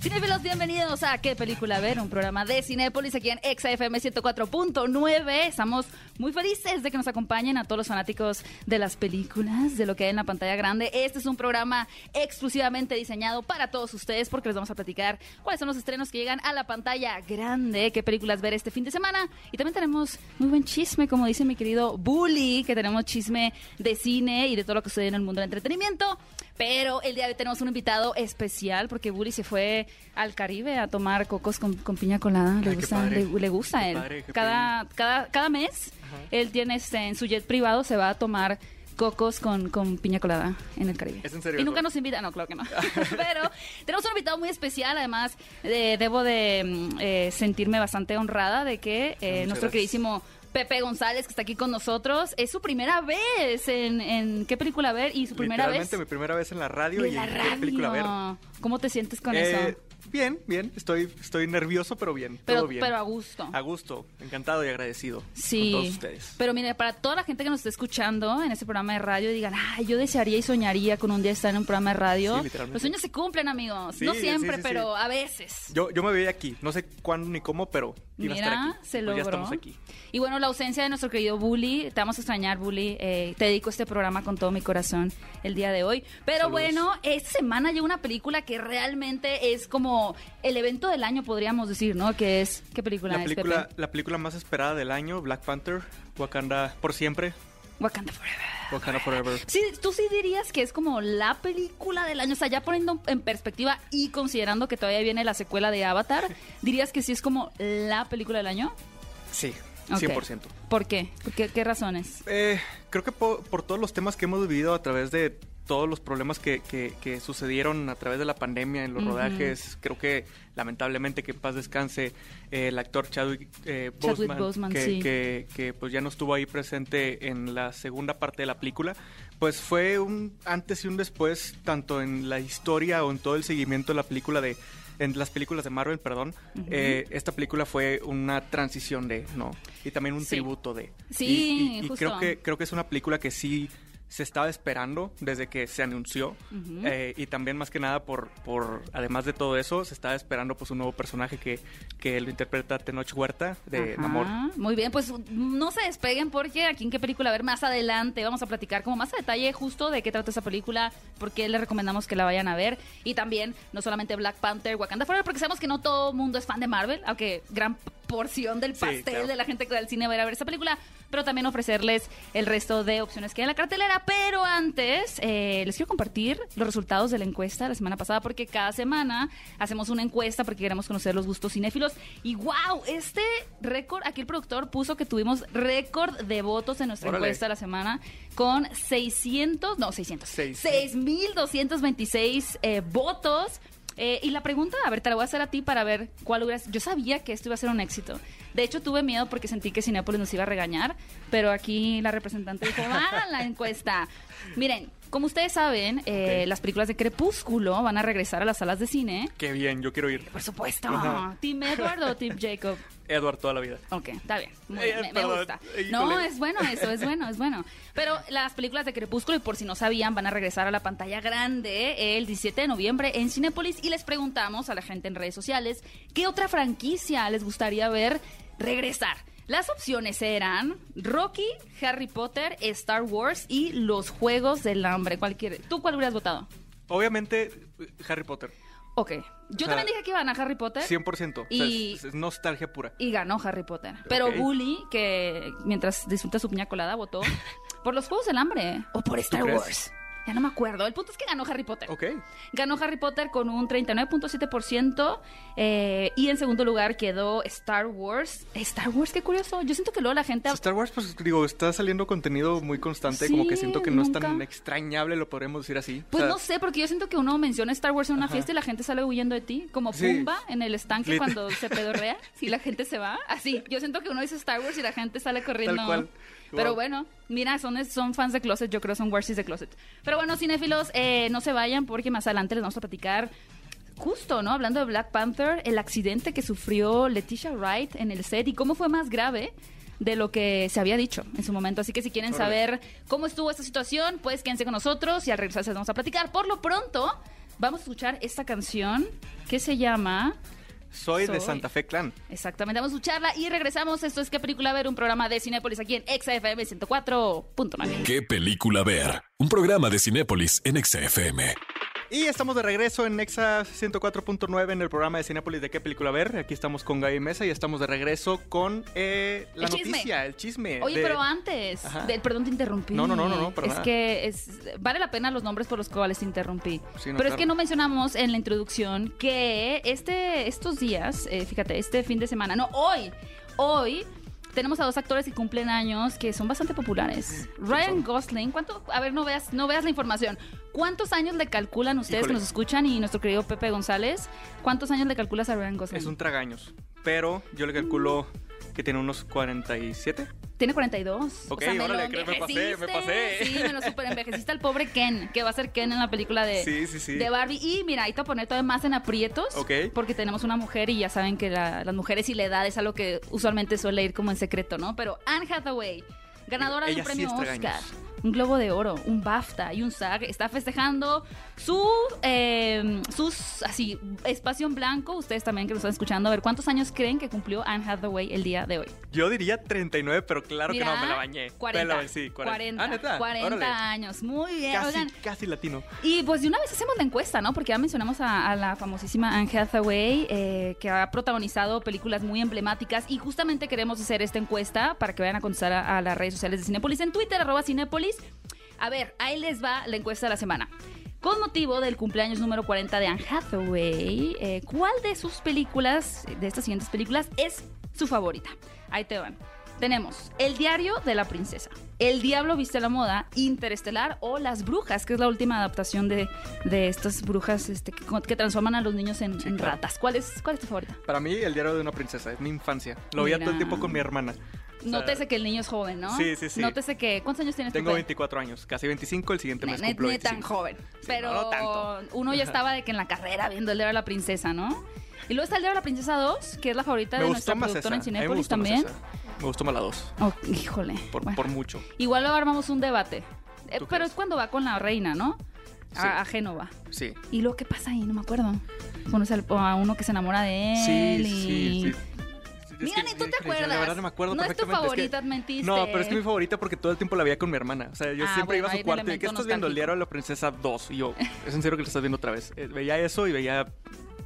Cinefilos, bienvenidos a ¿Qué película ver? Un programa de Cinépolis aquí en XFM 104.9. Estamos muy felices de que nos acompañen a todos los fanáticos de las películas, de lo que hay en la pantalla grande. Este es un programa exclusivamente diseñado para todos ustedes porque les vamos a platicar cuáles son los estrenos que llegan a la pantalla grande, qué películas ver este fin de semana. Y también tenemos muy buen chisme, como dice mi querido Bully, que tenemos chisme de cine y de todo lo que sucede en el mundo del entretenimiento. Pero el día de hoy tenemos un invitado especial porque Bully se fue al Caribe a tomar cocos con, con piña colada. Le Ay, gusta, le, le gusta a él. padre, cada, cada, cada mes él tiene este, en su jet privado se va a tomar cocos con, con piña colada en el Caribe. ¿Es en serio Y nunca nos invita, no, claro que no. Pero tenemos un invitado muy especial, además eh, debo de mm, eh, sentirme bastante honrada de que eh, Muchas nuestro gracias. queridísimo Pepe González, que está aquí con nosotros, es su primera vez en, en qué película ver y su primera vez mi primera vez en la radio y la en qué radio. película ver. ¿Cómo te sientes con Eh, eso? Bien, bien. Estoy, estoy nervioso, pero bien. Pero, todo bien. pero a gusto. A gusto, encantado y agradecido Sí, con todos ustedes. pero mire, para toda la gente que nos esté escuchando en este programa de radio, digan, ay, yo desearía y soñaría con un día estar en un programa de radio. Sí, literalmente. Los sueños se cumplen, amigos. Sí, no siempre, sí, pero a veces. Yo, yo me veía aquí, no sé cuándo ni cómo, pero iba a estar Mira, aquí. se Pues logró. ya estamos aquí. Y bueno, la ausencia de nuestro querido Bully, te vamos a extrañar, Bully. Eh, te dedico este programa con todo mi corazón el día de hoy. Pero Saludos. bueno, esta semana llega una película que realmente es como el evento del año, podríamos decir, ¿no? Que es, ¿qué película La es, película, Pepe? la película más esperada del año, Black Panther, Wakanda por siempre, Wakanda Forever. Wakanda Forever. Sí, tú sí dirías que es como la película del año, o sea, ya poniendo en perspectiva y considerando que todavía viene la secuela de Avatar, dirías que sí es como la película del año. Sí, Ok. 100%. ¿Por qué? ¿Por qué, qué razones? Eh, creo que po- por, todos los temas que hemos vivido a través de todos los problemas que, que- que sucedieron a través de la pandemia en los Ujú. rodajes, creo que lamentablemente que en paz descanse eh, el actor Chadwick, eh, Chadwick Boseman, Boseman, que, sí. que- pues ya no estuvo ahí presente en la segunda parte de la película, pues fue un antes y un después tanto en la historia o en todo el seguimiento de la película de en las películas de Marvel, perdón, eh, esta película fue una transición de, ¿no? Y también un Sí. tributo de. Sí, Y- y- y justo. creo que creo que es una película que sí se estaba esperando desde que se anunció eh, y también más que nada por, por además de todo eso se estaba esperando pues un nuevo personaje que, que lo interpreta Tenoch Huerta de Ajá, Namor. Muy bien, pues no se despeguen porque aquí en qué película a ver más adelante vamos a platicar como más a detalle justo de qué trata esa película, por qué les recomendamos que la vayan a ver. Y también no solamente Black Panther, Wakanda Forever, porque sabemos que no todo el mundo es fan de Marvel, aunque gran porción del Sí, pastel claro. de la gente que va al cine a ir a ver esta película, pero también ofrecerles el resto de opciones que hay en la cartelera. Pero antes, eh, les quiero compartir los resultados de la encuesta de la semana pasada, porque cada semana hacemos una encuesta porque queremos conocer los gustos cinéfilos. Y wow, este récord, aquí el productor puso que tuvimos récord de votos en nuestra Órale. encuesta de la semana con 600, no, 600, Seis. 6.226 eh, votos. Eh, y la pregunta, a ver, te la voy a hacer a ti para ver cuál hubieras... Yo sabía que esto iba a ser un éxito. De hecho, tuve miedo porque sentí que Cinepolis nos iba a regañar, pero aquí la representante dijo, va a la encuesta. Miren, como ustedes saben, eh, las películas de Crepúsculo van a regresar a las salas de cine. Qué bien, yo quiero ir. Por supuesto. Ajá. ¿Team Edward o Team Jacob? Edward toda la vida. Ok, está bien. Muy Eh, me, gusta. híjole. No, es bueno eso, es bueno, es bueno. Pero las películas de Crepúsculo, y por si no sabían, van a regresar a la pantalla grande el 17 de noviembre en Cinépolis y les preguntamos a la gente en redes sociales qué otra franquicia les gustaría ver regresar. Las opciones eran Rocky, Harry Potter, Star Wars y los Juegos del Hambre. Cualquier, ¿Tú cuál hubieras votado? Obviamente Harry Potter. Ok. Yo sea, también dije que iban a Harry Potter. 100%. O sea, Y- es, es nostalgia pura. Y ganó Harry Potter. Pero Ok. Bully, que mientras disfruta su piña colada, votó por los Juegos del Hambre o por Star crees? Wars. Ya no me acuerdo. El punto es que ganó Harry Potter. Ok. Ganó Harry Potter con un 39.7% eh, y en segundo lugar quedó Star Wars. Star Wars, qué curioso. Yo siento que luego la gente... Star Wars, pues digo, está saliendo contenido muy constante, Sí, como que siento que no es tan extrañable, lo podríamos decir así. O Pues sea, no sé, porque yo siento que uno menciona Star Wars en una Ajá. fiesta y la gente sale huyendo de ti, como Sí. Pumba en el estanque Lit- cuando se pedorrea, si la gente se va. Así, yo siento que uno dice Star Wars y la gente sale corriendo. Tal cual. Pero bueno, mira, son, son fans de Closet, yo creo son Warsis de Closet. Pero bueno, cinéfilos, eh, no se vayan porque más adelante les vamos a platicar justo, ¿no? Hablando de Black Panther, el accidente que sufrió Leticia Wright en el set y cómo fue más grave de lo que se había dicho en su momento. Así que si quieren saber cómo estuvo esta situación, pues quédense con nosotros y al regresar se vamos a platicar. Por lo pronto, vamos a escuchar esta canción que se llama... Soy, de. Santa Fe Clan. Exactamente, vamos a escucharla y regresamos. Esto es ¿Qué película ver? Un programa de Cinépolis aquí en XFM 104.9. ¿Qué película ver? Un programa de Cinépolis en XFM. Y estamos de regreso en Nexa 104.9 en el programa de Cinépolis de qué película ver. Aquí estamos con Gaby Mesa y estamos de regreso con eh, la El chisme. noticia, el chisme. Oye, de- pero antes, de- perdón, te interrumpí. No, no, no, no, no, para Es nada. que es, vale la pena los nombres por los cuales te interrumpí. Sí, no, pero es que no mencionamos en la introducción que este, estos días, eh, fíjate, este fin de semana, no, hoy, hoy tenemos a dos actores que cumplen años que son bastante populares. Ryan? Gosling, ¿cuánto? A ver, no veas, no veas la información. ¿Cuántos años le calculan ustedes Híjole. que nos escuchan y nuestro querido Pepe González? ¿Cuántos años le calculas a Ryan Gosling? Es un tragaños. Pero yo le calculo que tiene unos 47. Tiene 42. Ok, o sea, me órale, creo que me pasé, me pasé. Sí, me lo super envejeciste al pobre Ken, que va a ser Ken en la película de, Sí, sí, sí. de Barbie. Y mira, ahí te voy a poner todavía más en aprietos. Ok. Porque tenemos una mujer y ya saben que la- las mujeres y la edad es algo que usualmente suele ir como en secreto, ¿no? Pero Anne Hathaway, ganadora de Ella un sí premio Oscar. tragaños. Un Globo de Oro, un BAFTA y un SAG. Está festejando su, eh, sus, así, espacio en blanco. Ustedes también que lo están escuchando. A ver, ¿cuántos años creen que cumplió Anne Hathaway el día de hoy? Yo diría 39, pero claro Mira, que no, me la bañé. 40, Me la- sí, 40. 40, Ah, ¿neta? 40 Órale. años. Muy bien. Casi, Oigan, casi latino. y pues de una vez hacemos la encuesta, ¿no? Porque ya mencionamos a, a la famosísima Anne Hathaway, eh, que ha protagonizado películas muy emblemáticas. Y justamente queremos hacer esta encuesta para que vayan a contestar a, a las redes sociales de Cinépolis en Twitter, arroba Cinépolis. A ver, ahí les va la encuesta de la semana. Con motivo del cumpleaños número 40 de Anne Hathaway, eh, ¿cuál de sus películas, de estas siguientes películas, es su favorita? Ahí te van. Tenemos El diario de la princesa, El diablo viste la moda, Interestelar o Las brujas, que es la última adaptación de, de estas brujas este, que, que transforman a los niños en, Sí, en claro. ratas. ¿Cuál es, ¿Cuál es tu favorita? Para mí, el diario de una princesa es mi infancia. Lo veía todo el Mira. tiempo con mi hermana. Nótese que el niño es joven, ¿no? Sí, sí, sí. Nótese que... ¿Cuántos años tienes Tengo Pe? 24 años, casi 25, el siguiente mes cumplo ne tan 25. joven. Pero no, no tanto. uno ya estaba de que en la carrera viendo el de la princesa, ¿no? Y luego está el de la princesa 2, que es la favorita de nuestra productora en más también. Me gustó más la 2, Oh, híjole. por, mucho. Igual luego armamos un debate. Eh, ¿Tú pero es cuando va con la reina, ¿no? A, Génova. Sí. ¿Y luego qué pasa ahí? No me acuerdo. Conoce a uno que se enamora de él. Sí, y... sí, sí. Es Mira, ni tú te acuerdas. La verdad no me acuerdo No es tu que- favorita, mentiste. No, pero es que mi favorita porque todo el tiempo la veía con mi hermana. O sea, yo Ah, siempre bueno, iba a su cuarto y ¿qué estás viendo? El diario de la princesa 2. Y yo, es en serio que lo estás viendo otra vez. Eh, veía eso y veía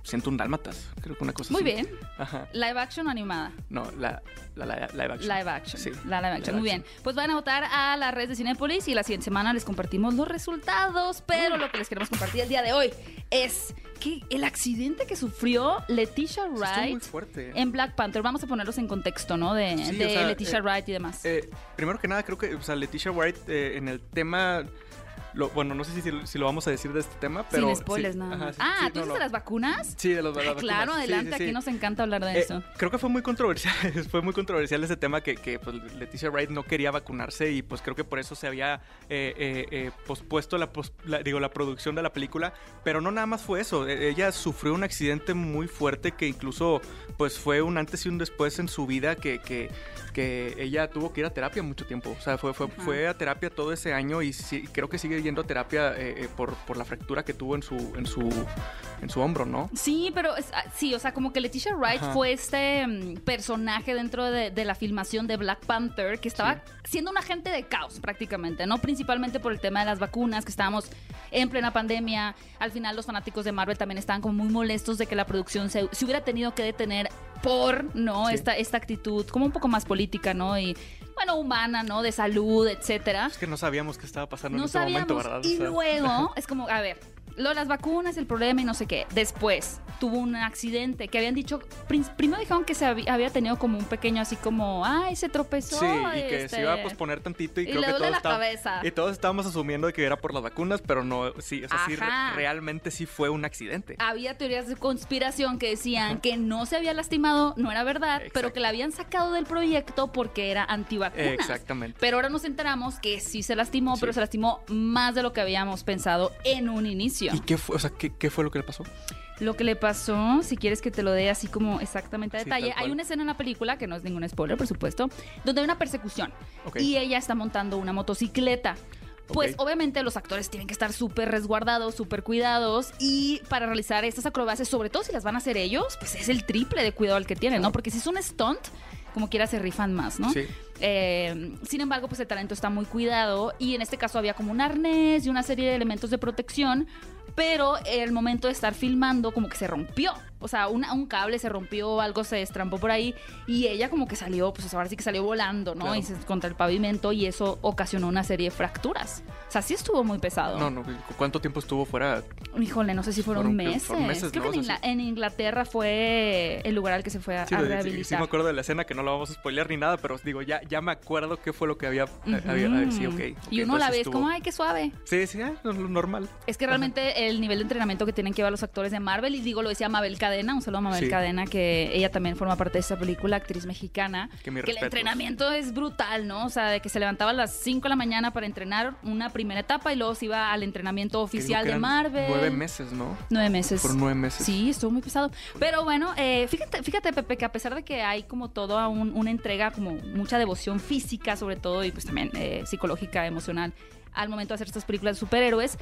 Siento un dálmatas. Creo que una cosa Muy así. bien. Ajá. Live action o animada. No, la, la, la- live action. Live action. Sí. La live action. Muy bien. Pues van a votar a las redes de Cinépolis y la siguiente semana les compartimos los resultados. Pero lo que les queremos compartir el día de hoy es que el accidente que sufrió Leticia Wright en Black Panther. Vamos a ponerlos en contexto, ¿no? De, Sí, de o sea, Leticia eh, Wright y demás. Eh, primero que nada, creo que, o sea, Leticia Wright eh, en el tema. Lo, bueno, no sé si, si lo vamos a decir de este tema, pero. Sin spoilers, sí, nada ajá, sí, ah, sí, ¿tú dices no. de las vacunas? Sí, de los de Ah, las claro, vacunas. Sí, adelante. Aquí nos encanta hablar de Eh, eso. creo que fue muy controversial, fue muy controversial ese tema que, que, pues, Leticia Wright no quería vacunarse y pues creo que por eso se había eh, eh, pospuesto la, pos- la- digo, la producción de la película, pero no nada más fue eso, eh, ella sufrió un accidente muy fuerte que incluso pues fue un antes y un después en su vida que, que, que ella tuvo que ir a terapia mucho tiempo, o sea, fue, fue, fue a terapia todo ese año y sí, creo que sigue yendo a terapia eh, eh, por, por la fractura que tuvo en su, en su, en su hombro, ¿no? Sí, pero es- ah, sí, o sea, como que Leticia Wright Ajá. fue este mm, personaje dentro de, de la filmación de Black Panther que estaba siendo un agente de caos prácticamente, ¿no? Principalmente por el tema de las vacunas, que estábamos en plena pandemia. Al final los fanáticos de Marvel también estaban como muy molestos de que la producción se, se hubiera tenido que detener por, ¿no? Sí. Esta, esta actitud como un poco más política, ¿no? Y, bueno, humana, ¿no? De salud, etcétera. Es que no sabíamos qué estaba pasando No en ese sabíamos. momento, ¿verdad? O y sea, luego, es como, a ver, lo de las vacunas, el problema y no sé qué. Después tuvo un accidente que habían dicho, primero dijeron que se había, tenido como un pequeño así como, ay, se tropezó. Sí, y que este, se iba a posponer tantito y, y creo le que todos la cabeza. y todos estábamos asumiendo de que era por las vacunas, pero no, sí, o sea, sí, realmente sí fue un accidente. Había teorías de conspiración que decían que no se había lastimado, no era verdad, pero que la habían sacado del proyecto porque era antivacunas. Exactamente. Pero ahora nos enteramos que sí se lastimó, Sí. pero se lastimó más de lo que habíamos pensado en un inicio. ¿Y qué fue, o sea, qué, qué fue lo que le pasó? lo que le pasó, si quieres que te lo dé así como exactamente a Sí, detalle. Hay una escena en la película, que no es ningún spoiler, por supuesto, donde hay una persecución y ella está montando una motocicleta. Pues obviamente los actores tienen que estar súper resguardados, súper cuidados y para realizar estas acrobacias, sobre todo si las van a hacer ellos, pues es el triple de cuidado al que tienen, ¿no? Porque si es un stunt, como quiera se rifan más, ¿no? Sí. Eh, sin embargo, pues el talento está muy cuidado y en este caso había como un arnés y una serie de elementos de protección, pero el momento de estar filmando como que se rompió. O sea, una- un cable se rompió, algo se destrampó por ahí y ella como que salió, pues ahora sí que salió volando, ¿no? Claro. Y se, contra el pavimento y eso ocasionó una serie de fracturas. O sea, sí estuvo muy pesado. No, no, ¿cuánto tiempo estuvo fuera? Híjole, no sé si fueron, meses. fueron meses, Creo ¿no? que en, Inglaterra fue el lugar al que se fue a, Sí, a lo- sí, rehabilitar. sí me acuerdo de la escena que no la vamos a spoilear ni nada, pero digo, ya, ya me acuerdo qué fue lo que había... eh, había- ah, sí, ok. Ujú. ok, y uno la ve es estuvo- como, ay, qué suave. Sí, sí, lo lo normal. Es que realmente el nivel de entrenamiento que tienen que llevar los actores de Marvel, y digo, lo decía Mabel Cadena, un saludo a Mabel Sí. Cadena, que ella también forma parte de esta película, actriz mexicana, Que mis el entrenamiento es brutal, ¿no? O sea, de que se levantaba a las 5 de la mañana para entrenar una primera etapa y luego se iba al entrenamiento Que oficial que de Marvel. Nueve meses, ¿no? Nueve meses. Fueron nueve meses. Sí, estuvo muy pesado. Pero bueno, eh, fíjate, fíjate, Pepe, que a pesar de que hay como toda un- una entrega, como mucha devoción física, sobre todo, y pues también eh, psicológica, emocional, al momento de hacer estas películas de superhéroes,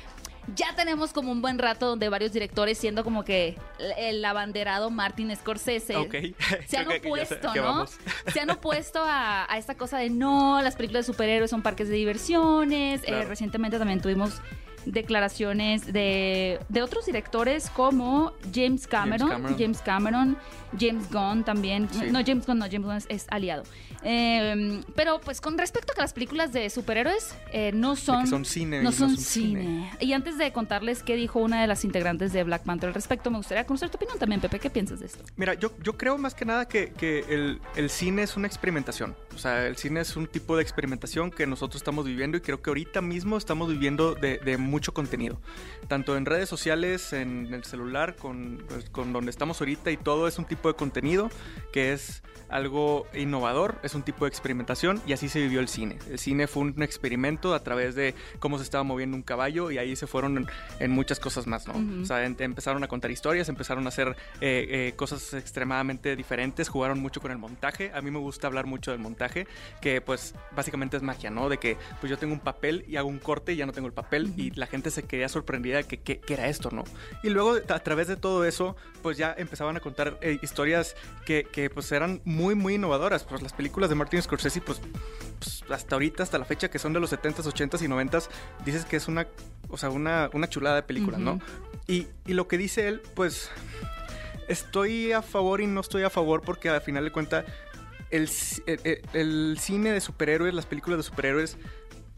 ya tenemos como un buen rato donde varios directores, siendo como que el abanderado Martin Scorsese, se han Creo sé opuesto, ¿no? Se han opuesto a, a esta cosa de no, las películas de superhéroes son parques de diversiones. Eh, recientemente también tuvimos declaraciones de, de otros directores como James Cameron, Cameron. James Cameron, James Gunn también. Sí. No, James Gunn no, James Gunn es, es aliado. Eh, pero pues con respecto a que las películas de superhéroes eh, no son, son cine no no son cine. Y antes de contarles qué dijo una de las integrantes de Black Panther al respecto, me gustaría conocer tu opinión también, Pepe. ¿Qué piensas de esto? Mira, yo, yo creo más que nada que, que el, el cine es una experimentación. O sea, el cine es un tipo de experimentación que nosotros estamos viviendo y creo que ahorita mismo estamos viviendo de, de mucho contenido. Tanto en redes sociales, en el celular, con, pues, con donde estamos ahorita y todo es un tipo de contenido que es algo innovador, es un tipo de experimentación y así se vivió el cine. El cine fue un experimento a través de cómo se estaba moviendo un caballo y ahí se fueron en, en muchas cosas más, ¿no? Ujú. O sea, en- empezaron a contar historias, empezaron a hacer eh, eh, cosas extremadamente diferentes, jugaron mucho con el montaje. A mí me gusta hablar mucho del montaje, que pues básicamente es magia, ¿no? De que pues yo tengo un papel y hago un corte y ya no tengo el papel y la gente se quedía sorprendida de que qué qué era esto, ¿no? Y luego a través de todo eso, pues ya empezaban a contar eh, historias que, que, pues eran muy, muy innovadoras. Pues las películas de Martin Scorsese, pues, pues, hasta ahorita, hasta la fecha, que son de los 70s, 80s y 90s, dices que es una, o sea, una, una chulada de película, ¿no? Ujú. Y, y lo que dice él, pues estoy a favor y no estoy a favor porque al final de cuentas el, el- el- el cine de superhéroes, las películas de superhéroes,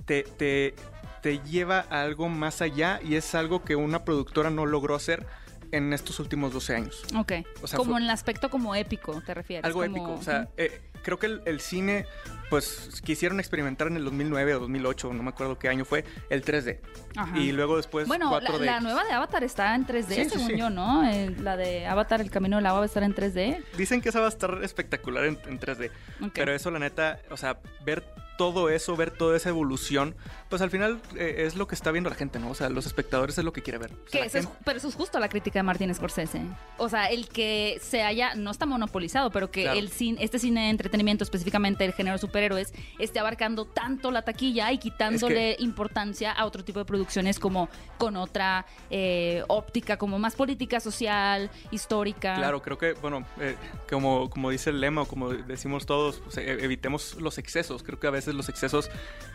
te, te, te lleva a algo más allá y es algo que una productora no logró hacer en estos últimos 12 años. Ok. O sea, como fue- en el aspecto como épico, ¿te refieres? Algo Como- épico. O sea, eh, creo que el, el cine, pues quisieron experimentar en el 2009 o 2008, no me acuerdo qué año fue, el 3D. Ajá. Y luego después Bueno, la, 4D. la nueva de Avatar está en 3D, Sí, según sí. yo, ¿no? Eh, la de Avatar, El Camino del Agua va a estar en 3D. Dicen que esa va a estar espectacular en, en 3D. Ok. Pero eso, la neta, o sea, ver todo eso, ver toda esa evolución, pues al final eh, es lo que está viendo la gente, ¿no? O sea, los espectadores es lo que quiere ver. O sea, es- pero eso es justo la crítica de Martin Scorsese. O sea, el que se haya, no está monopolizado, pero que Claro. el cine, este cine de entretenimiento, específicamente el género superhéroes, esté abarcando tanto la taquilla y quitándole importancia a otro tipo de producciones como con otra eh, óptica, como más política, social, histórica. Claro, creo que, bueno, eh, como, como dice el lema o como decimos todos, pues, evitemos los excesos. Creo que a veces los excesos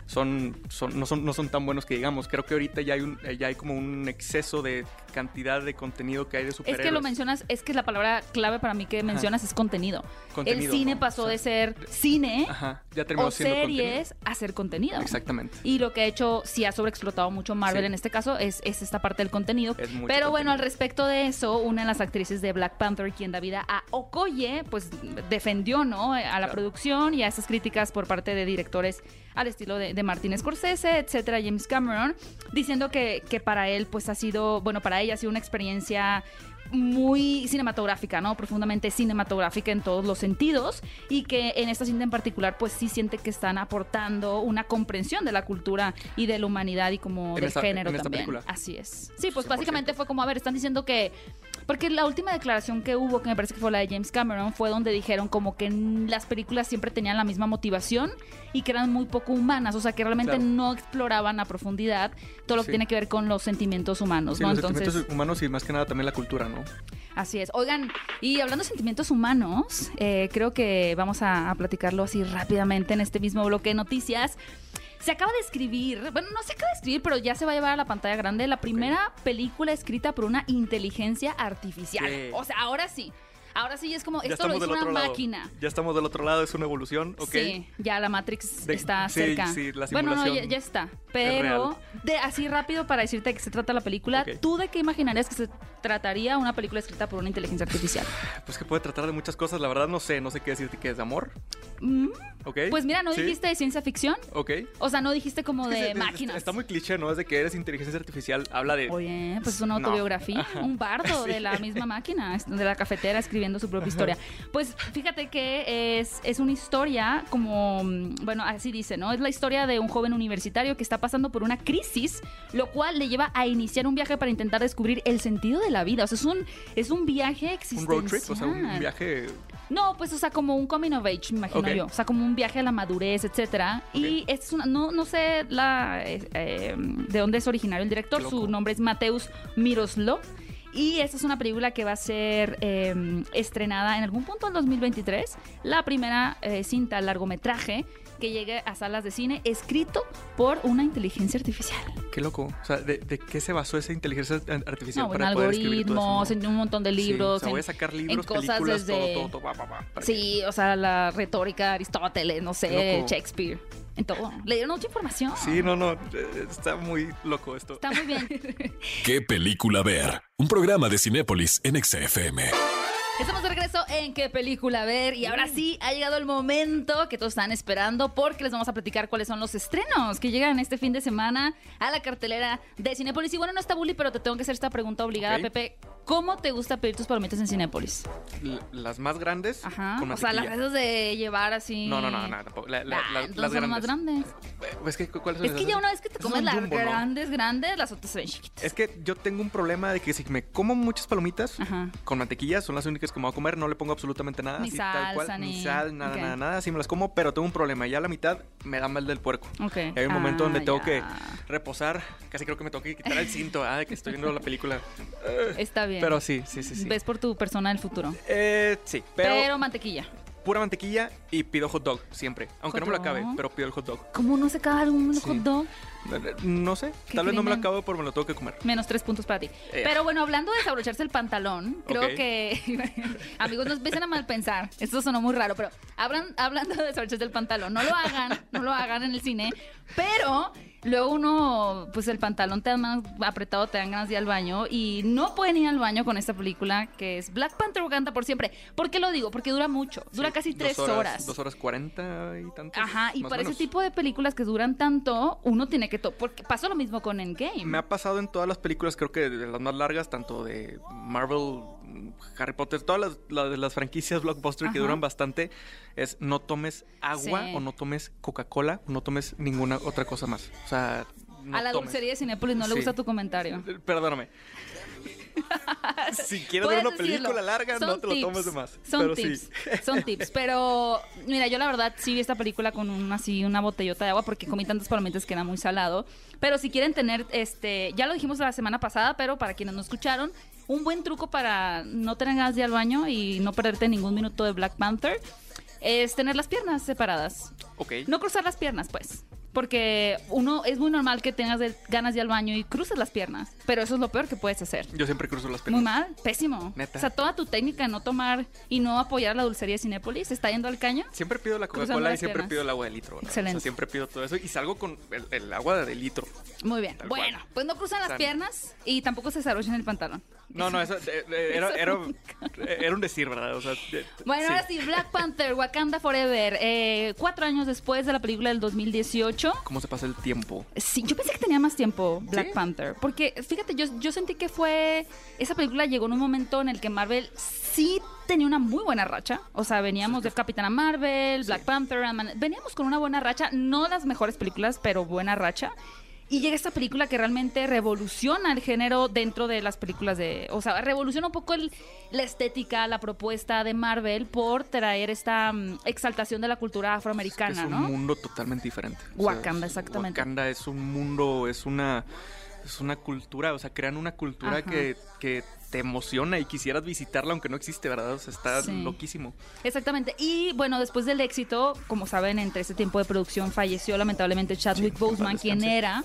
son, son, no, son, no son tan buenos que digamos. Creo que ahorita ya hay, un, ya hay como un exceso de cantidad de contenido que hay de Es superhéroes. que lo mencionas, es que la palabra clave para mí que mencionas es contenido. Contenido, el cine ¿no? pasó O sea, de ser cine Ajá, ya terminó o series a ser contenido. contenido. Exactamente. Y lo que ha hecho, sí ha sobreexplotado mucho Marvel Sí. en este caso, es, es esta parte del contenido. Es Pero bueno, contenido. al respecto de eso, una de las actrices de Black Panther, quien da vida a Okoye, pues defendió, ¿no? A la Claro. producción y a esas críticas por parte de directores al estilo de, de Martin Scorsese, etcétera, James Cameron, diciendo que, que para él, pues ha sido, bueno, para ella ha sido una experiencia muy cinematográfica, ¿no? Profundamente cinematográfica en todos los sentidos y que en esta cinta en particular pues sí siente que están aportando una comprensión de la cultura y de la humanidad y como En del esta- género también. Así es. Sí, pues 100%. básicamente fue como, a ver, están diciendo que Porque la última declaración que hubo, que me parece que fue la de James Cameron, fue donde dijeron como que las películas siempre tenían la misma motivación y que eran muy poco humanas, o sea, que realmente Claro. no exploraban a profundidad todo lo que Sí. tiene que ver con los sentimientos humanos, Sí, ¿no? los Entonces, sentimientos humanos y más que nada también la cultura, ¿no? Así es. Oigan, y hablando de sentimientos humanos, eh, creo que vamos a, a platicarlo así rápidamente en este mismo bloque de noticias. Se acaba de escribir, bueno, no se acaba de escribir, pero ya se va a llevar a la pantalla grande la primera película escrita por una inteligencia artificial. Sí. O sea, ahora sí. Ahora sí es como, ya esto lo hizo una lado. máquina. Ya estamos del otro lado, es una evolución, ¿ok? Sí, ya la Matrix De- está sí, cerca. sí, la bueno, no, ya está. Pero, de así rápido para decirte de qué se trata la película. ¿tú de qué imaginarías que se trataría una película escrita por una inteligencia artificial? Pues que puede tratar de muchas cosas, la verdad no sé, no sé qué decirte que es de amor, Mm, ¿ok? Pues mira, ¿no Sí, dijiste de ciencia ficción? Ok. O sea, no dijiste como Es que de se- máquinas. Está muy cliché, ¿no? Es de que eres inteligencia artificial, habla de... Oye, pues es una autobiografía, un bardo Sí. de la misma máquina, de la cafetera escribiendo su propia historia. Pues fíjate que es, es una historia como, mm, bueno, así dice, ¿no? Es la historia de un joven universitario que está pasando por una crisis, lo cual le lleva a iniciar un viaje para intentar descubrir el sentido de la vida. O sea, es un, es un viaje un existencial. road trip, o sea, un viaje... No, pues, o sea, como un coming of age, me imagino yo. O sea, como un viaje a la madurez, etcétera. Y Ok. es una, no, no sé la, eh, eh, de dónde es originario el director. Su nombre es Mateus Miroslo. Y esta es una película que va a ser eh, estrenada en algún punto en 2023. La primera eh, cinta largometraje que llegue a salas de cine, escrito por una inteligencia artificial. Qué loco. O sea, ¿de, de qué se basó esa inteligencia artificial No, en para poder escribir todo eso, algoritmos, no? en un montón de Sí, libros. o sea, voy en- a sacar en libros, cosas películas, desde- todo, todo, todo, va, va, va, para que- Sí, o sea, la retórica de Aristóteles, no sé. Shakespeare, en todo. Le dieron mucha información. Sí, no, no, eh, está muy loco esto. Está muy bien. ¿Qué película ver? Un programa de Cinépolis en XFM. Estamos de regreso en qué película ver y ahora sí ha llegado el momento que todos están esperando porque les vamos a platicar cuáles son los estrenos que llegan este fin de semana a la cartelera de Cinépolis. Y bueno, no está Bully, pero te tengo que hacer esta pregunta obligada. Pepe. ¿Cómo te gusta pedir tus palomitas en Cinépolis? L- Las más grandes Ajá. con O sea, las esas de llevar así. No, no, no, no, tampoco. La- la- Ah, las son grandes. más grandes. Eh, Es que, ¿cuáles son Es que esas? ya una vez que te comes las jumbo, ¿no? grandes, grandes, las otras se ven chiquitas. Es que yo tengo un problema de que si me como muchas palomitas Ajá. con mantequilla, son las únicas me voy a comer, no le pongo absolutamente nada. Ni así, tal cual, salsa, ni ni- sal, nada, nada, nada. Sí me las como, pero tengo un problema. Ya a la mitad me da mal del puerco. Ok. Y hay un momento Ah, donde tengo ya. que reposar. Casi creo que me tengo que quitar el cinto, ah, de que estoy viendo la película. Está bien. Pero sí, sí, sí, sí. Ves por tu persona del futuro. Eh, sí, Pero, pero, mantequilla. Pura mantequilla y pido hot dog siempre. Aunque ¿Hot no me lo acabe, dog? pero pido el hot dog. ¿Cómo no se acaba un Sí. hot dog? No sé, ¿Qué tal vez no me lo acabo, pero me lo tengo que comer. Menos tres puntos para ti. Eh. Pero bueno, hablando de desabrocharse el pantalón, creo que. amigos, no empiecen a mal pensar. Esto sonó muy raro, pero hablan, hablando de desabrocharse el pantalón, no lo hagan, no lo hagan en el cine. Pero luego uno, pues el pantalón te da más apretado, te dan ganas de ir al baño. Y no pueden ir al baño con esta película que es Black Panther Wakanda por siempre. ¿Por qué lo digo? Porque dura mucho. Dura Sí, casi dos tres horas. Dos horas cuarenta y tantos. Ajá, y para ese tipo de películas que duran tanto, uno tiene que... to- porque pasó lo mismo con Endgame. Me ha pasado en todas las películas, creo que de las más largas, tanto de Marvel, Harry Potter, todas las, las, las franquicias blockbuster que duran bastante, es no tomes agua Sí. o no tomes Coca-Cola, o no tomes ninguna otra cosa más. O sea, no a la tomes. dulcería de Cinépolis no le gusta tu comentario. Perdóname. Si quieres ver una película decirlo. larga, Son no te lo tips. tomes de más. Son pero tips, sí. son tips. Pero mira, yo la verdad sí vi esta película con una, así, una botellota de agua porque comí tantas palomitas que era muy salado. Pero si quieren tener, este, ya lo dijimos la semana pasada, pero para quienes no escucharon, un buen truco para no tener ganas de ir al baño y no perderte ningún minuto de Black Panther es tener las piernas separadas. Ok. No cruzar las piernas, pues. Porque uno es muy normal que tengas ganas de ir al baño y cruces las piernas. Pero eso es lo peor que puedes hacer. Yo siempre cruzo las Muy piernas. mal, pésimo. Neta. O sea, toda tu técnica de no tomar y no apoyar la dulcería de Cinépolis está yendo al caño. Siempre pido la Coca-Cola y siempre piernas. pido el agua de litro. ¿verdad? Excelente. O sea, siempre pido todo eso y salgo con el, el agua de litro. Muy bien. Tal bueno, cual. pues no cruzan las piernas y tampoco se desarrollan el pantalón. No, no, eso eh, eh, era, era, nunca. era un decir, ¿verdad? O sea, eh, Bueno, sí. ahora sí, Black Panther, Wakanda Forever. eh, cuatro años después de la película del 2018. ¿Cómo se pasa el tiempo? Sí, yo pensé que tenía más tiempo Black ¿Sí? Panther. Porque, fíjate, yo, yo sentí que fue. Esa película llegó en un momento en el que Marvel sí tenía una muy buena racha. O sea, veníamos de Capitana Marvel, Black Panther, Ant-Man. Veníamos con una buena racha. No las mejores películas, pero buena racha. Y llega esta película que realmente revoluciona el género dentro de las películas de... O sea, revoluciona un poco el- la estética, la propuesta de Marvel por traer esta mm, exaltación de la cultura afroamericana, es un ¿no? mundo totalmente diferente. O sea, Wakanda, exactamente. Wakanda es un mundo, es una, es una cultura, o sea, crean una cultura que, que te emociona y quisieras visitarla aunque no existe, ¿verdad? O sea, está Sí. loquísimo. Exactamente. Y bueno, después del éxito, como saben, entre ese tiempo de producción falleció lamentablemente Chadwick Sí, en Boseman, quien era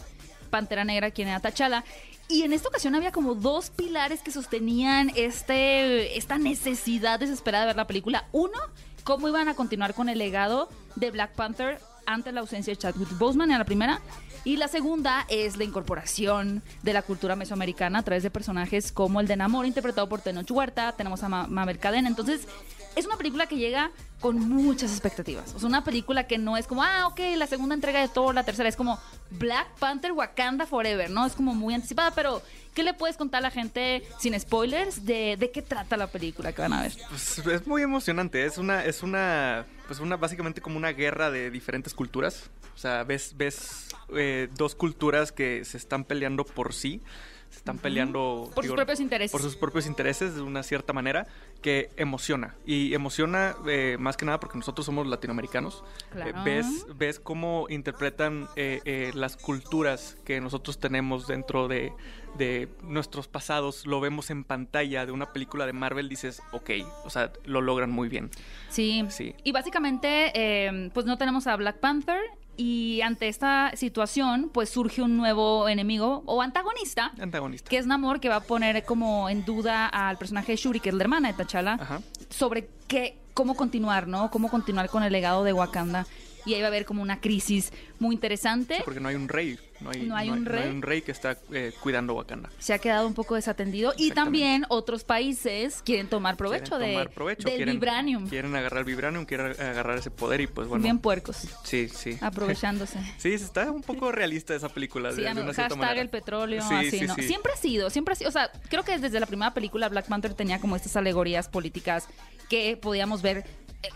Pantera Negra, quien era T'Challa. Y en esta ocasión había como dos pilares que sostenían este, esta necesidad desesperada de ver la película. Uno, cómo iban a continuar con el legado de Black Panther ante la ausencia de Chadwick Boseman, era la primera. Y la segunda es la incorporación de la cultura mesoamericana a través de personajes como el de Namor, interpretado por Tenoch Huerta, tenemos a Ma- Mabel Cadena. Entonces, es una película que llega con muchas expectativas. O sea, una película que no es como, ah, ok, la segunda entrega de Thor, la tercera. Es como Black Panther Wakanda Forever, ¿no? Es como muy anticipada, pero ¿qué le puedes contar a la gente sin spoilers de, de qué trata la película que van a ver? Pues es muy emocionante, es una, es una, pues una, básicamente como una guerra de diferentes culturas. O sea, ves, ves eh, dos culturas que se están peleando por sí, se están peleando Por sus propios intereses. Por sus propios intereses de una cierta manera que emociona. Y emociona eh, más que nada porque nosotros somos latinoamericanos. Claro. Eh, ves, ves cómo interpretan eh, eh, las culturas que nosotros tenemos dentro de, de nuestros pasados. Lo vemos en pantalla de una película de Marvel, dices, ok, o sea, lo logran muy bien. Sí. Sí. Y básicamente, eh, pues no tenemos a Black Panther. Y ante esta situación, pues surge un nuevo enemigo o antagonista, Antagonista. que es Namor, que va a poner como en duda al personaje de Shuri, que es la hermana de T'Challa, Ajá. sobre qué, cómo continuar, ¿no? Cómo continuar con el legado de Wakanda. Y ahí va a haber como una crisis muy interesante. Porque no hay un rey. No hay, No hay un rey. No hay un rey que está eh, cuidando Wakanda. Se ha quedado un poco desatendido. Y también otros países quieren tomar provecho, Quieren de, tomar provecho, del quieren- vibranium. Quieren agarrar el vibranium, quieren agarrar ese poder y pues bueno. Bien puercos, Sí, sí. aprovechándose. Sí, está un poco realista esa película. de- Sí, de, amigo, una cierta hashtag manera. el petróleo, Sí, así, sí, ¿no? sí. Siempre ha sido, siempre ha sido, o sea, creo que desde la primera película Black Panther tenía como estas alegorías políticas que podíamos ver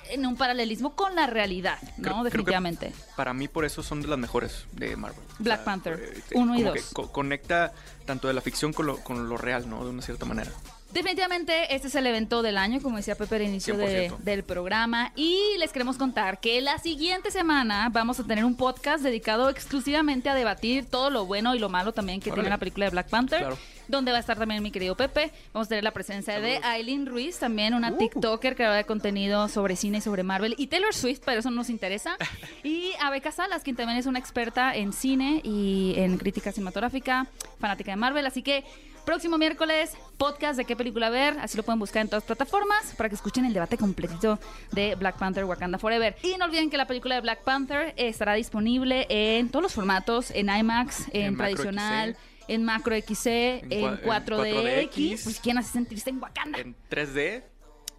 en un paralelismo con la realidad, ¿no? Creo- creo que Definitivamente. para mí por eso son de las mejores de Marvel. Black Panther, eh, uno y como que dos. co- conecta tanto de la ficción con lo, con lo real, ¿no? De una cierta manera. Definitivamente este es el evento del año, como decía Pepe al inicio de- 100%. del programa. Y les queremos contar que la siguiente semana vamos a tener un podcast dedicado exclusivamente a debatir todo lo bueno y lo malo también que Órale. tiene la película de Black Panther. Claro. Donde va a estar también mi querido Pepe. Vamos a tener la presencia de Aileen Ruiz, también una Uh. TikToker creadora de contenido sobre cine y sobre Marvel. Y Taylor Swift, pero eso no nos interesa. Y Abeca Salas, quien también es una experta en cine y en crítica cinematográfica, fanática de Marvel. Así que próximo miércoles, podcast de qué película ver. Así lo pueden buscar en todas las plataformas para que escuchen el debate completito de Black Panther Wakanda Forever. Y no olviden que la película de Black Panther estará disponible en todos los formatos, en IMAX, en, tradicional. En macro XC, En en, en 4DX, 4DX. pues quién hace sentirse en Wakanda. En 3D.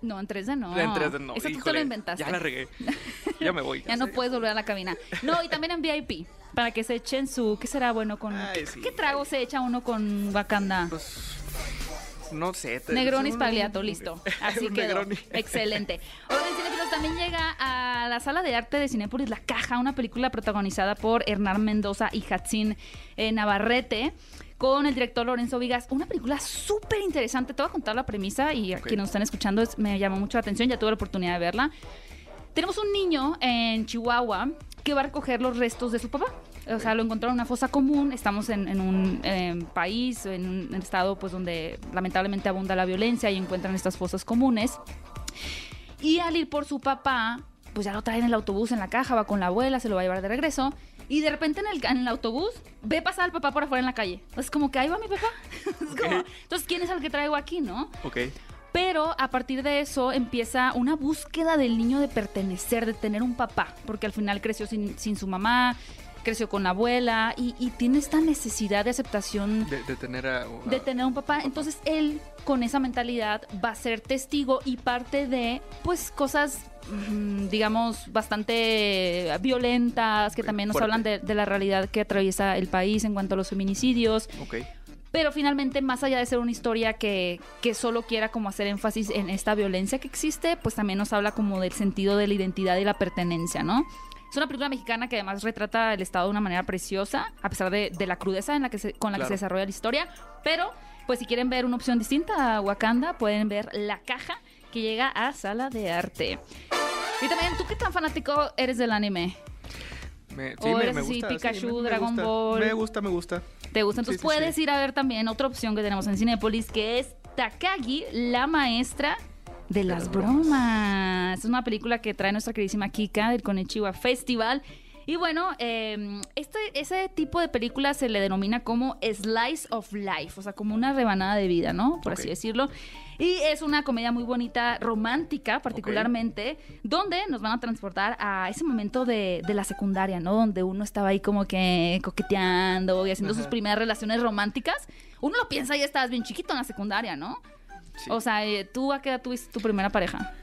No, en 3D no. En 3D no. Eso tú te lo inventaste. Ya la regué. ya me voy. Ya no puedes volver a la cabina. No, y también en VIP. Para que se echen su. ¿Qué será bueno con.? Ay, ¿qué, sí. qué trago se echa uno con Wakanda? Pues, no sé. te- Negroni Spagliato, listo. Así quedó. Excelente. Cinefilos también llega a la sala de arte de Cinépolis La Caja, una película protagonizada por Hernán Mendoza y Hatzin eh, Navarrete. Con el director Lorenzo Vigas. Una película súper interesante. Te voy a contar la premisa y a quienes nos están escuchando es- me llamó mucho la atención. Ya tuve la oportunidad de verla. Tenemos un niño en Chihuahua que va a recoger los restos de su papá. O sea, lo encontraron en una fosa común. Estamos en, en un eh, país, en un estado pues donde lamentablemente abunda la violencia y encuentran estas fosas comunes. Y al ir por su papá, pues ya lo trae en el autobús en la caja, va con la abuela, se lo va a llevar de regreso. Y de repente en el, en el autobús ve pasar al papá por afuera en la calle. Es como que ahí va mi papá. Es como, entonces, ¿quién es el que traigo aquí, no? Ok. Pero a partir de eso empieza una búsqueda del niño de pertenecer, de tener un papá, porque al final creció sin, sin su mamá, creció con la abuela y, y tiene esta necesidad de aceptación De, de tener a. a- de tener un papá. Entonces él, con esa mentalidad, va a ser testigo y parte de, pues, cosas, mm, digamos, bastante violentas, que también nos Fuerte. hablan de, de la realidad que atraviesa el país en cuanto a los feminicidios. Ok. Pero finalmente, más allá de ser una historia que, que solo quiera como hacer énfasis en esta violencia que existe, pues también nos habla como del sentido de la identidad y la pertenencia, ¿no? Es una película mexicana que además retrata el estado de una manera preciosa, a pesar de, de la crudeza en la que se- con la que se desarrolla la historia. Pero, pues si quieren ver una opción distinta a Wakanda, pueden ver La Caja, que llega a Sala de Arte. Y también, ¿tú qué tan fanático eres del anime? Me, O eres así, Pikachu, Dragon gusta, Ball. Me gusta, me gusta. ¿Te gusta? Sí, Entonces sí, puedes sí. ir a ver también otra opción que tenemos en Cinepolis, que es Takagi, la maestra de las bromas. Es una película que trae nuestra queridísima Kika del Konichiwa Festival. Y bueno, eh, este, ese tipo de película se le denomina como Slice of Life, o sea, como una rebanada de vida, ¿no? Por así decirlo. Y es una comedia muy bonita, romántica particularmente, donde nos van a transportar a ese momento de, de la secundaria, ¿no? Donde uno estaba ahí como que coqueteando y haciendo sus primeras relaciones románticas. Uno lo piensa y estabas bien chiquito en la secundaria, ¿no? Sí. O sea, eh, ¿tú a qué edad tuviste tu primera pareja?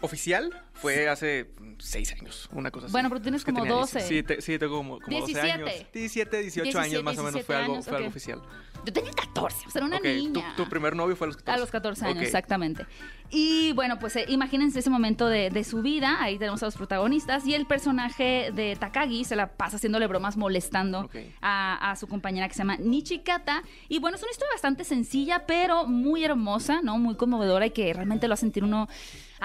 Oficial fue hace mm, seis años, una cosa así. Bueno, pero tienes como tenía 12. 10. Sí, te- sí, tengo como, como 12 17. años. 17, 18 años más o menos 17 fue algo, fue algo ok. oficial. Yo tenía 14, o sea, era una Ok, tu- niña. Tu, primer novio fue a los 14. A los 14 años, Ok. exactamente. Y bueno, pues eh, imagínense ese momento de, de su vida. Ahí tenemos a los protagonistas. Y el personaje de Takagi se la pasa haciéndole bromas, molestando a, a su compañera que se llama Nichikata. Y bueno, es una historia bastante sencilla, pero muy hermosa, ¿no? Muy conmovedora y que realmente lo hace sentir uno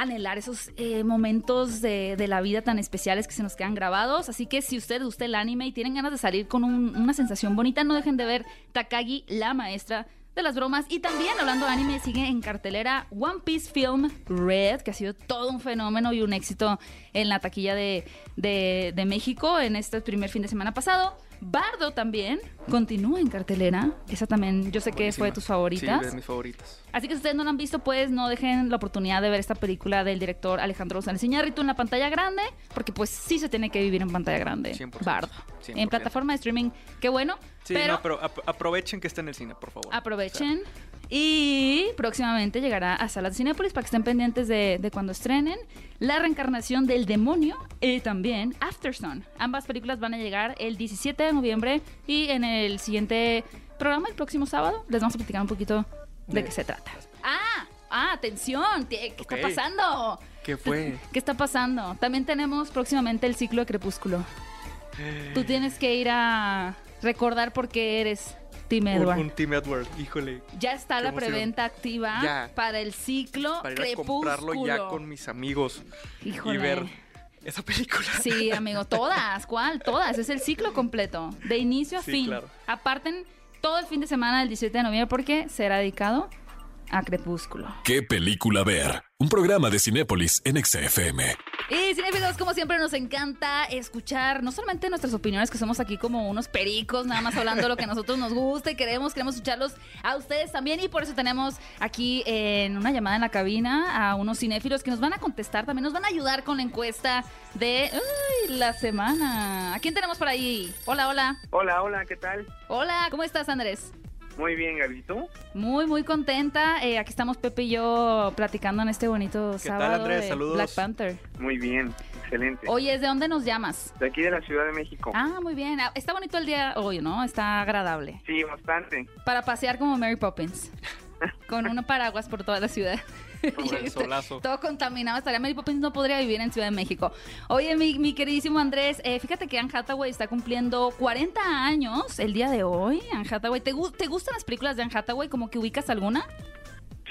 anhelar esos eh, momentos de, la vida tan especiales que se nos quedan grabados. Así que si usted gusta el anime y tienen ganas de salir con un- una sensación bonita, no dejen de ver Takagi, la maestra de las bromas. Y también, hablando de anime, sigue en cartelera One Piece Film Red, que ha sido todo un fenómeno y un éxito en la taquilla de, de- de México en este primer fin de semana pasado. Bardo también continúa en cartelera. Esa también, yo sé que fue de tus favoritas. Sí, de mis favoritas. Así que si ustedes no la han visto, pues no dejen la oportunidad de ver esta película del director Alejandro González Iñárritu en la pantalla grande, porque pues sí se tiene que vivir en pantalla grande. 100%, Bardo. 100%. En plataforma de streaming, qué bueno. Sí, pero no, pero ap- aprovechen que está en el cine, por favor. aprovechen. Y próximamente llegará a salas de Cinépolis para que estén pendientes de, de cuando estrenen La reencarnación del demonio y también Aftersun. Ambas películas van a llegar el 17 de noviembre y en el siguiente programa, el próximo sábado, les vamos a platicar un poquito de De- qué se trata. ¡Ah! ¡Ah! ¡Atención! ¿Qué, está pasando? ¿Qué fue? ¿Qué está pasando? También tenemos próximamente el ciclo de Crepúsculo. Tú tienes que ir a recordar por qué eres un, Edward. un Team Edward, híjole. Ya está la emoción. preventa activa Ya. para el ciclo Para ir a Crepúsculo. comprarlo ya con mis amigos Híjole. y ver esa película. Sí, amigo, todas. ¿Cuál? Todas. Es el ciclo completo, de inicio a Sí, fin. claro. Aparten todo el fin de semana del 17 de noviembre porque será dedicado a Crepúsculo. ¿Qué película ver? Un programa de Cinépolis en XFM. Y cinefilos, como siempre, nos encanta escuchar no solamente nuestras opiniones, que somos aquí como unos pericos, nada más hablando lo que a nosotros nos gusta y queremos, queremos escucharlos a ustedes también. Y por eso tenemos aquí en una llamada en la cabina a unos cinéfilos que nos van a contestar, también nos van a ayudar con la encuesta de uy, la semana. ¿A quién tenemos por ahí? Hola, hola. Hola, hola, ¿qué tal? Hola, ¿cómo estás, Andrés? Muy bien, Gaby, ¿tú? Muy, muy contenta. Eh, aquí estamos Pepe y yo platicando en este bonito ¿Qué tal, sábado Andrés? de Saludos. Black Panther. Muy bien, excelente. Oye, ¿de dónde nos llamas? De aquí de la Ciudad de México. Ah, muy bien. Ah, Está bonito el día hoy, ¿no? Está agradable. Sí, bastante. Para pasear como Mary Poppins. Con unos paraguas por toda la ciudad. El solazo. Todo contaminado. Estaría Mary Poppins no podría vivir en Ciudad de México. Oye, mi, mi queridísimo Andrés, eh, fíjate que Anne Hathaway está cumpliendo 40 años el día de hoy. Anne Hathaway, ¿te, gu- ¿te gustan las películas de Anne Hathaway? ¿Como que ubicas alguna?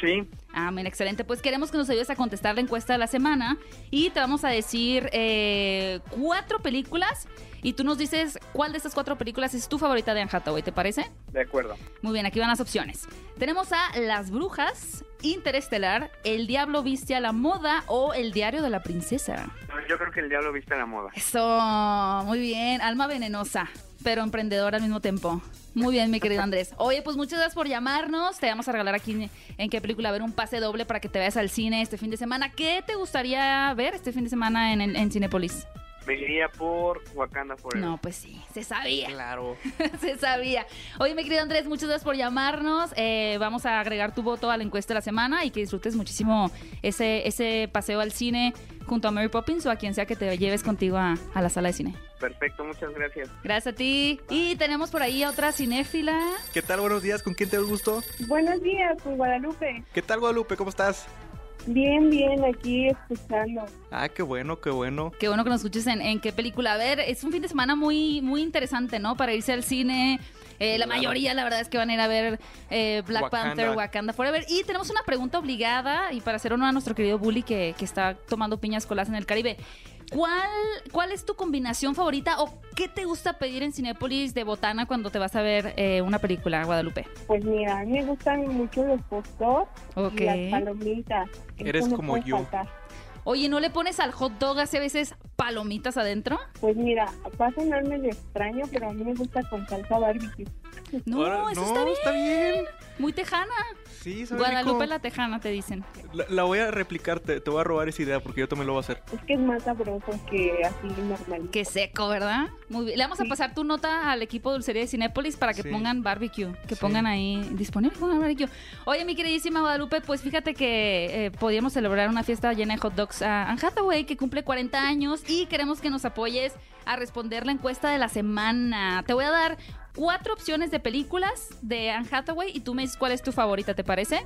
Sí, Ah, mira, excelente. Pues queremos que nos ayudes a contestar la encuesta de la semana y te vamos a decir eh, cuatro películas y tú nos dices cuál de estas cuatro películas es tu favorita de Anne Hathaway, ¿te parece? de acuerdo. Muy bien, aquí van las opciones. Tenemos a Las Brujas, Interestelar, El Diablo Viste a la Moda o El Diario de la Princesa. Yo creo que el diablo viste a la moda. Eso, muy bien. Alma venenosa, pero emprendedora al mismo tiempo. Muy bien, mi querido Andrés. Oye, pues muchas gracias por llamarnos. Te vamos a regalar aquí en, en qué película ver un pase doble para que te vayas al cine este fin de semana. ¿Qué te gustaría ver este fin de semana en, en, en Cinépolis? Me iría por Wakanda Forever. No, pues sí, se sabía. Claro. Se sabía. Oye, mi querido Andrés, muchas gracias por llamarnos. Eh, vamos a agregar tu voto a la encuesta de la semana y que disfrutes muchísimo ese, ese paseo al cine junto a Mary Poppins o a quien sea que te lleves contigo a, a la sala de cine. Perfecto, muchas gracias. Gracias a ti. Y tenemos por ahí a otra cinéfila. ¿Qué tal? Buenos días. ¿Con quién te gusto? Buenos días, pues Guadalupe. ¿Qué tal, Guadalupe? ¿Cómo estás? Bien, bien, aquí escuchando. Ah, qué bueno, qué bueno. Qué bueno que nos escuches en, en qué película. A ver, es un fin de semana muy, muy interesante, ¿no? Para irse al cine. Eh, la Claro. mayoría, la verdad, es que van a ir a ver eh, Black Wakanda. Panther, Wakanda Forever. Y tenemos una pregunta obligada, y para hacer honor a nuestro querido Bully, que, que está tomando piñas colas en el Caribe. ¿Cuál, ¿Cuál es tu combinación favorita o qué te gusta pedir en Cinépolis de botana cuando te vas a ver eh, una película, Guadalupe? Pues mira, a mí me gustan mucho los postos y las palomitas. Eso Eres no como yo. faltar. Oye, ¿no le pones al hot dog hace veces palomitas adentro? Pues mira, va a sonar medio extraño, pero a mí me gusta con salsa barbecue. No, Ahora- eso no, está bien. está bien. Muy tejana. Sí, sabe Guadalupe rico. la tejana, te dicen. La, la voy a replicar, te, te voy a robar esa idea porque yo también lo voy a hacer. Es que es más sabroso que así normal. Qué seco, ¿verdad? Muy bien. Le vamos a pasar tu nota al equipo de Dulcería de Cinépolis para que Sí. pongan barbecue, que Sí. pongan ahí disponible pongan barbecue. Oye, mi queridísima Guadalupe, pues fíjate que eh, podíamos celebrar una fiesta llena de hot dogs a Anne Hathaway, que cumple 40 años, y queremos que nos apoyes a responder la encuesta de la semana. Te voy a dar cuatro opciones de películas de Anne Hathaway y tú me dices cuál es tu favorita, ¿te parece?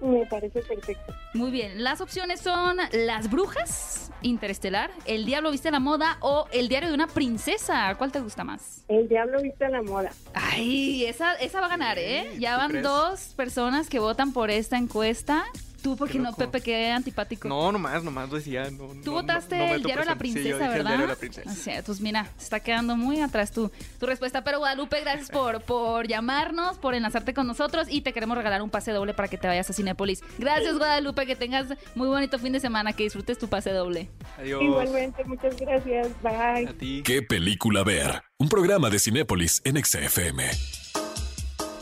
Me parece perfecto. Muy bien, las opciones son Las Brujas, Interestelar, El Diablo Viste la Moda o El Diario de una Princesa. ¿Cuál te gusta más? El diablo viste a la moda. Ay, esa, esa va a ganar, ¿eh? Ya ¿tú van crees? dos personas que votan por esta encuesta. Tú, porque Qué no. Pepe, qué antipático. No, nomás, nomás decía. No, Tú no, votaste no, no el diario de la presente. Sí, yo princesa, dije el ¿verdad? diario de la princesa. O sea, pues mira, se está quedando muy atrás tu, tu respuesta. Pero Guadalupe, gracias por, por llamarnos, por enlazarte con nosotros y te queremos regalar un pase doble para que te vayas a Cinépolis. Gracias, Guadalupe, que tengas muy bonito fin de semana, que disfrutes tu pase doble. Adiós. Igualmente, muchas gracias. Bye. A ti. ¿Qué película ver? Un programa de Cinépolis en XFM.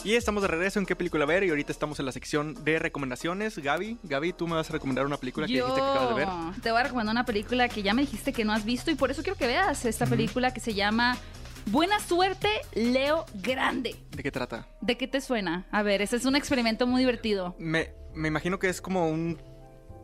Y estamos de regreso en qué película ver y ahorita estamos en la sección de recomendaciones. Gaby, Gaby, tú me vas a recomendar una película que dijiste que acabas de ver. Te voy a recomendar una película que ya me dijiste que no has visto y por eso quiero que veas esta película que se llama Buena Suerte, Leo Grande. ¿De qué trata? ¿De qué te suena? A ver, ese es un experimento muy divertido. Me, me imagino que es como un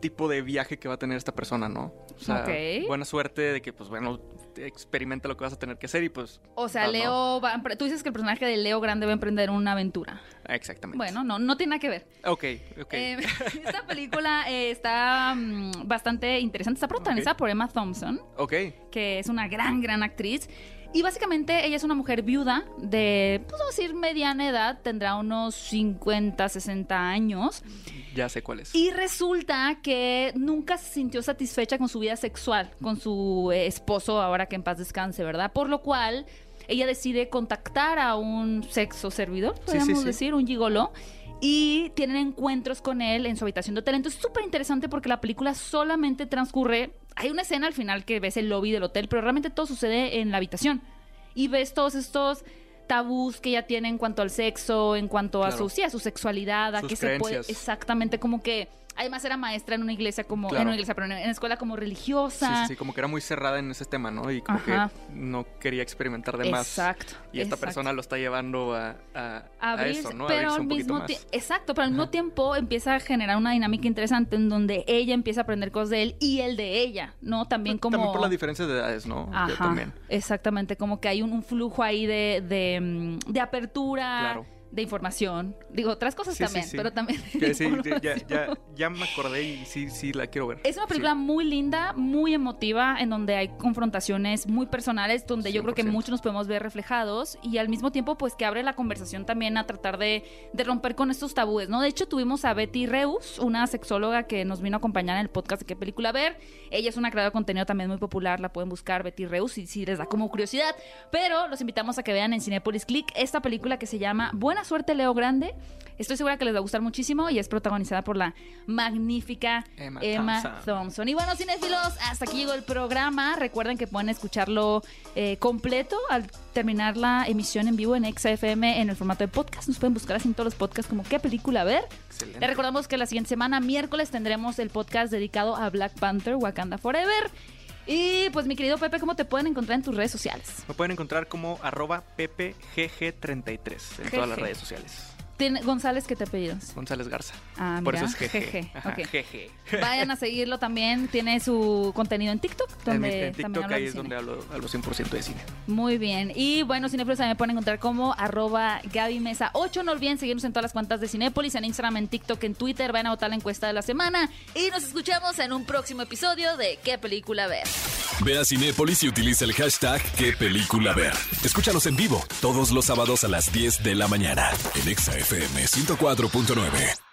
tipo de viaje que va a tener esta persona, ¿no? O sea, buena suerte de que, pues bueno, experimenta lo que vas a tener que hacer y pues... O sea. Leo va tú dices que el personaje de Leo Grande va a emprender una aventura. Exactamente. Bueno, no, no tiene nada que ver. Ok, ok. Eh, esta película eh, está mm, bastante interesante. Está protagonizada por Emma Thompson. ok. que es una gran, gran actriz. Y básicamente ella es una mujer viuda de, pues vamos a decir, mediana edad, tendrá unos 50, 60 años. Ya sé cuál es. Y resulta que nunca se sintió satisfecha con su vida sexual, con su eh, esposo, ahora que en paz descanse, ¿verdad? Por lo cual ella decide contactar a un sexo servidor, podríamos sí. decir, un gigolo. Y tienen encuentros con él en su habitación de hotel. Entonces es súper interesante porque la película solamente transcurre. Hay una escena al final que ves el lobby del hotel, pero realmente todo sucede en la habitación. Y ves todos estos tabús que ella tiene en cuanto al sexo, en cuanto a su, sí, a su sexualidad, a Sus que se puede. Exactamente, como que. Además era maestra en una iglesia como. Claro. En una iglesia, pero en una escuela como religiosa. sí, sí, como que era muy cerrada en ese tema, ¿no? Y como Ajá. que no quería experimentar de más. Exacto. Y esta exacto. persona lo está llevando a, a, a eso, ¿no? A pero abrirse al un mismo más. tiempo, exacto, pero al mismo tiempo empieza a generar una dinámica interesante en donde ella empieza a aprender cosas de él y él de ella, ¿no? También como También por las diferencias de edades, ¿no? Ajá, También. exactamente, como que hay un, un flujo ahí de, de, mm, de apertura, Claro. De información, digo otras cosas Sí, sí, también, sí. pero también de ya, ya, ya me acordé y sí, sí la quiero ver. Es una película muy linda, muy emotiva, en donde hay confrontaciones muy personales, donde yo creo que 100%. muchos nos podemos ver reflejados y al mismo tiempo pues que abre la conversación también a tratar de, de romper con estos tabúes, ¿no? De hecho tuvimos a Betty Reus, una sexóloga que nos vino a acompañar en el podcast de qué película ver. Ella es una creadora de contenido también muy popular, la pueden buscar Betty Reus si, si les da como curiosidad, pero los invitamos a que vean en Cinepolis Click esta película que se llama Buena Suerte Leo Grande. Estoy segura que les va a gustar muchísimo y es protagonizada por la magnífica Emma Emma, Thompson. Thompson. Y bueno, cinéfilos, hasta aquí llegó el programa. Recuerden que pueden escucharlo eh, completo al terminar la emisión en vivo en XFM en el formato de podcast. Nos pueden buscar así en todos los podcasts como qué película ver. Excelente. Les recordamos que la siguiente semana, miércoles, tendremos el podcast dedicado a Black Panther Wakanda Forever. Y pues mi querido Pepe, ¿cómo te pueden encontrar en tus redes sociales? Me pueden encontrar como arroba ppgg33 en todas las redes sociales. González, ¿qué te apellidos? González Garza. Ah, Por mira, eso es jeje. jeje, Ajá, ok. jeje. Vayan a seguirlo también. Tiene su contenido en TikTok, donde mi- en TikTok habla ahí es cine. donde hablo, hablo 100% de cine. Muy bien. Y bueno, Cinépolis también me pueden encontrar como arroba Gaby Mesa 8. No olviden seguirnos en todas las cuentas de Cinépolis, en Instagram, en TikTok, en Twitter. Vayan a votar la encuesta de la semana. Y nos escuchamos en un próximo episodio de ¿Qué película ver? Ve a Cinépolis y utiliza el hashtag qué película ver. Escúchanos en vivo todos los sábados a las 10 de la mañana en Exa FM 104.9.